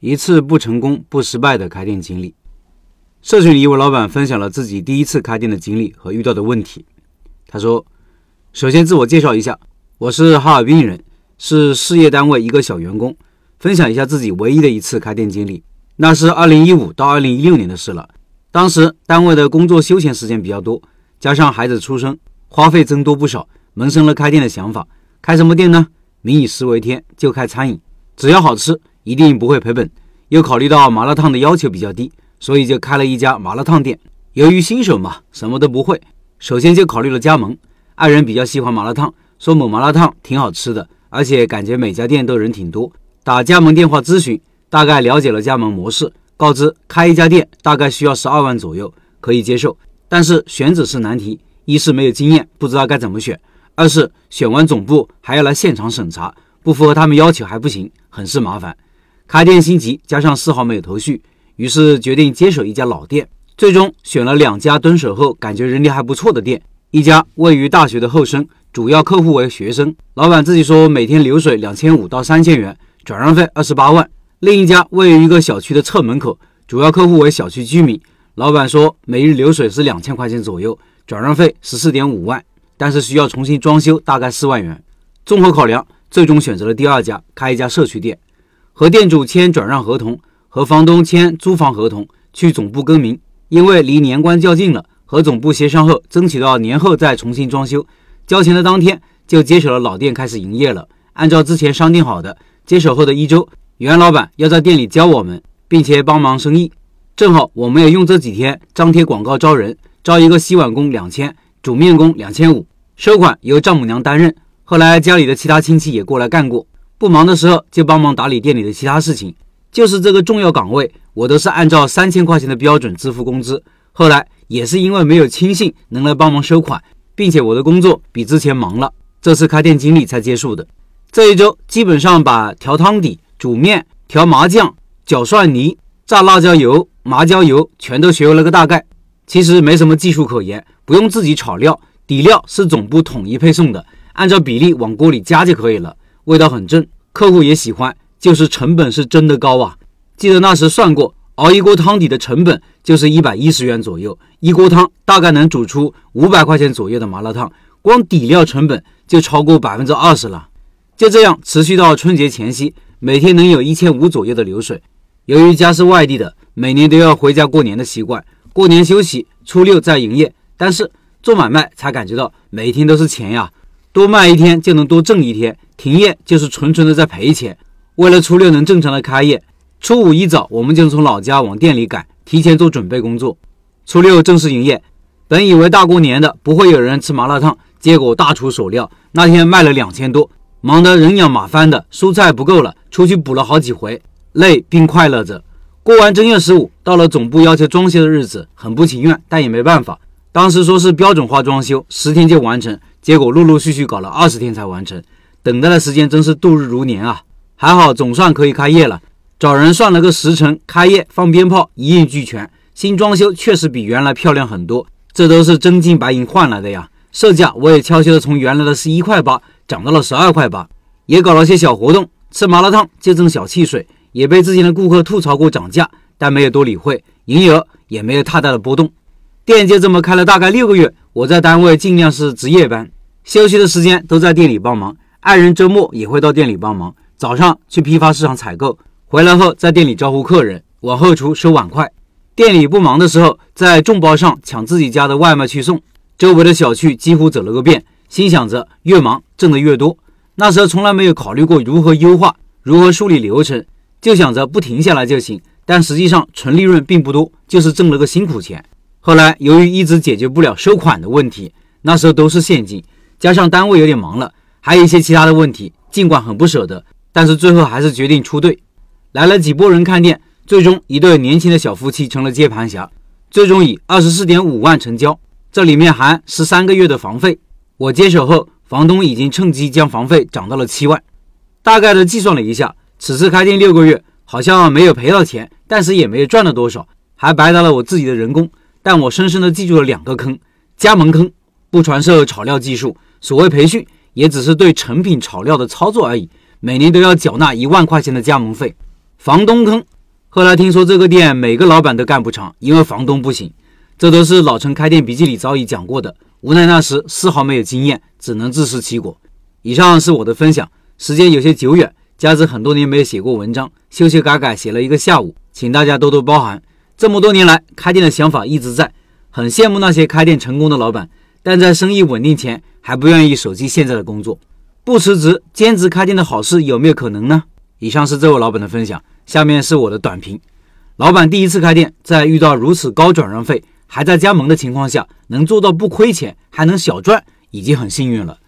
一次不成功不失败的开店经历。社群里一位老板分享了自己第一次开店的经历和遇到的问题。他说：“首先自我介绍一下，我是哈尔滨人，是事业单位一个小员工。分享一下自己唯一的一次开店经历，那是2015到2016年的事了。当时单位的工作休闲时间比较多，加上孩子出生，花费增多不少，萌生了开店的想法。开什么店呢？民以食为天，就开餐饮，只要好吃。”一定不会赔本，又考虑到麻辣烫的要求比较低，所以就开了一家麻辣烫店。由于新手嘛，什么都不会，首先就考虑了加盟。爱人比较喜欢麻辣烫，说某麻辣烫挺好吃的，而且感觉每家店都人挺多。打加盟电话咨询，大概了解了加盟模式，告知开一家店大概需要十二万左右，可以接受。但是选址是难题，一是没有经验，不知道该怎么选；二是选完总部还要来现场审查，不符合他们要求还不行，很是麻烦。开店心急，加上丝毫没有头绪，于是决定接手一家老店。最终选了两家蹲守后感觉人力还不错的店，一家位于大学的后身，主要客户为学生，老板自己说每天流水两千五到三千元，转让费二十八万；另一家位于一个小区的侧门口，主要客户为小区居民，老板说每日流水是两千块钱左右，转让费十四点五万，但是需要重新装修，大概四万元。综合考量，最终选择了第二家，开一家社区店。和店主签转让合同，和房东签租房合同，去总部更名。因为离年关较近了，和总部协商后，争取到年后再重新装修。交钱的当天就接手了老店，开始营业了。按照之前商定好的，接手后的一周，袁老板要在店里教我们，并且帮忙生意。正好我们也用这几天张贴广告招人，招一个洗碗工两千，煮面工两千五，收款由丈母娘担任。后来家里的其他亲戚也过来干过。不忙的时候就帮忙打理店里的其他事情，就是这个重要岗位，我都是按照三千块钱的标准支付工资。后来也是因为没有亲信能来帮忙收款，并且我的工作比之前忙了，这次开店经历才结束的。这一周基本上把调汤底、煮面、调麻酱、搅蒜泥、炸辣椒油、麻椒油全都学会了个大概。其实没什么技术可言，不用自己炒料，底料是总部统一配送的，按照比例往锅里加就可以了。味道很正，客户也喜欢，就是成本是真的高啊！记得那时算过，熬一锅汤底的成本就是一百一十元左右，一锅汤大概能煮出五百块钱左右的麻辣烫，光底料成本就超过百分之二十了。就这样持续到春节前夕，每天能有一千五左右的流水。由于家是外地的，每年都要回家过年的习惯，过年休息，初六再营业。但是做买卖才感觉到每天都是钱呀，多卖一天就能多挣一天。停业就是纯纯的在赔钱。为了初六能正常的开业，初五一早我们就从老家往店里赶，提前做准备工作。初六正式营业，本以为大过年的不会有人吃麻辣烫，结果大出所料，那天卖了两千多，忙得人仰马翻的，蔬菜不够了，出去补了好几回，累并快乐着。过完正月十五，到了总部要求装修的日子，很不情愿，但也没办法。当时说是标准化装修，十天就完成，结果陆陆续续搞了二十天才完成。等待的时间真是度日如年啊！还好总算可以开业了，找人算了个时辰，开业放鞭炮一应俱全。新装修确实比原来漂亮很多，这都是真金白银换来的呀。售价我也悄悄的从原来的十一块八涨到了十二块八，也搞了些小活动，吃麻辣烫就挣小汽水，也被之前的顾客吐槽过涨价，但没有多理会，营业额也没有太大的波动。店就这么开了大概六个月，我在单位尽量是值夜班，休息的时间都在店里帮忙。爱人周末也会到店里帮忙，早上去批发市场采购，回来后在店里招呼客人，往后厨收碗筷。店里不忙的时候，在众包上抢自己家的外卖去送，周围的小区几乎走了个遍。心想着越忙挣得越多。那时候从来没有考虑过如何优化、如何梳理流程，就想着不停下来就行。但实际上纯利润并不多，就是挣了个辛苦钱。后来由于一直解决不了收款的问题，那时候都是现金，加上单位有点忙了。还有一些其他的问题，尽管很不舍得，但是最后还是决定出队。来了几波人看店，最终一对年轻的小夫妻成了接盘侠，最终以二十四点五万成交，这里面含十三个月的房费。我接手后，房东已经趁机将房费涨到了七万。大概的计算了一下，此次开店六个月，好像没有赔到钱，但是也没有赚了多少，还白搭了我自己的人工。但我深深的记住了两个坑：加盟坑，不传授炒料技术，所谓培训。也只是对成品炒料的操作而已，每年都要缴纳一万块钱的加盟费。房东坑。后来听说这个店每个老板都干不长，因为房东不行。这都是老陈开店笔记里早已讲过的。无奈那时丝毫没有经验，只能自食其果。以上是我的分享，时间有些久远，加之很多年没有写过文章，修修改改写了一个下午，请大家多多包涵。这么多年来，开店的想法一直在，很羡慕那些开店成功的老板，但在生意稳定前还不愿意舍弃现在的工作，不辞职兼职开店的好事有没有可能呢？以上是这位老板的分享，下面是我的短评。老板第一次开店，在遇到如此高转让费。还在加盟的情况下，能做到不亏钱，还能小赚，已经很幸运了。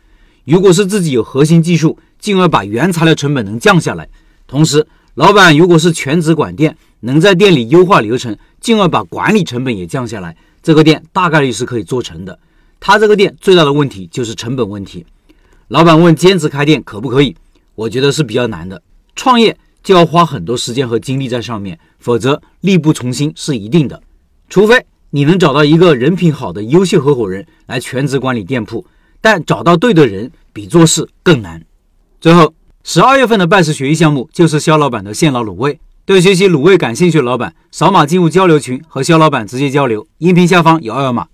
如果是自己有核心技术，进而把原材料成本能降下来，同时老板如果是全职管店，能在店里优化流程，进而把管理成本也降下来，这个店大概率是可以做成的。他这个店最大的问题就是成本问题。老板问兼职开店可不可以？我觉得是比较难的。创业就要花很多时间和精力在上面，否则力不从心是一定的，除非。你能找到一个人品好的优秀合伙人来全职管理店铺，但找到对的人比做事更难。最后，十二月份的拜师学艺项目就是肖老板的现捞卤味。对学习卤味感兴趣的老板，扫码进入交流群和肖老板直接交流。音频下方有二维码。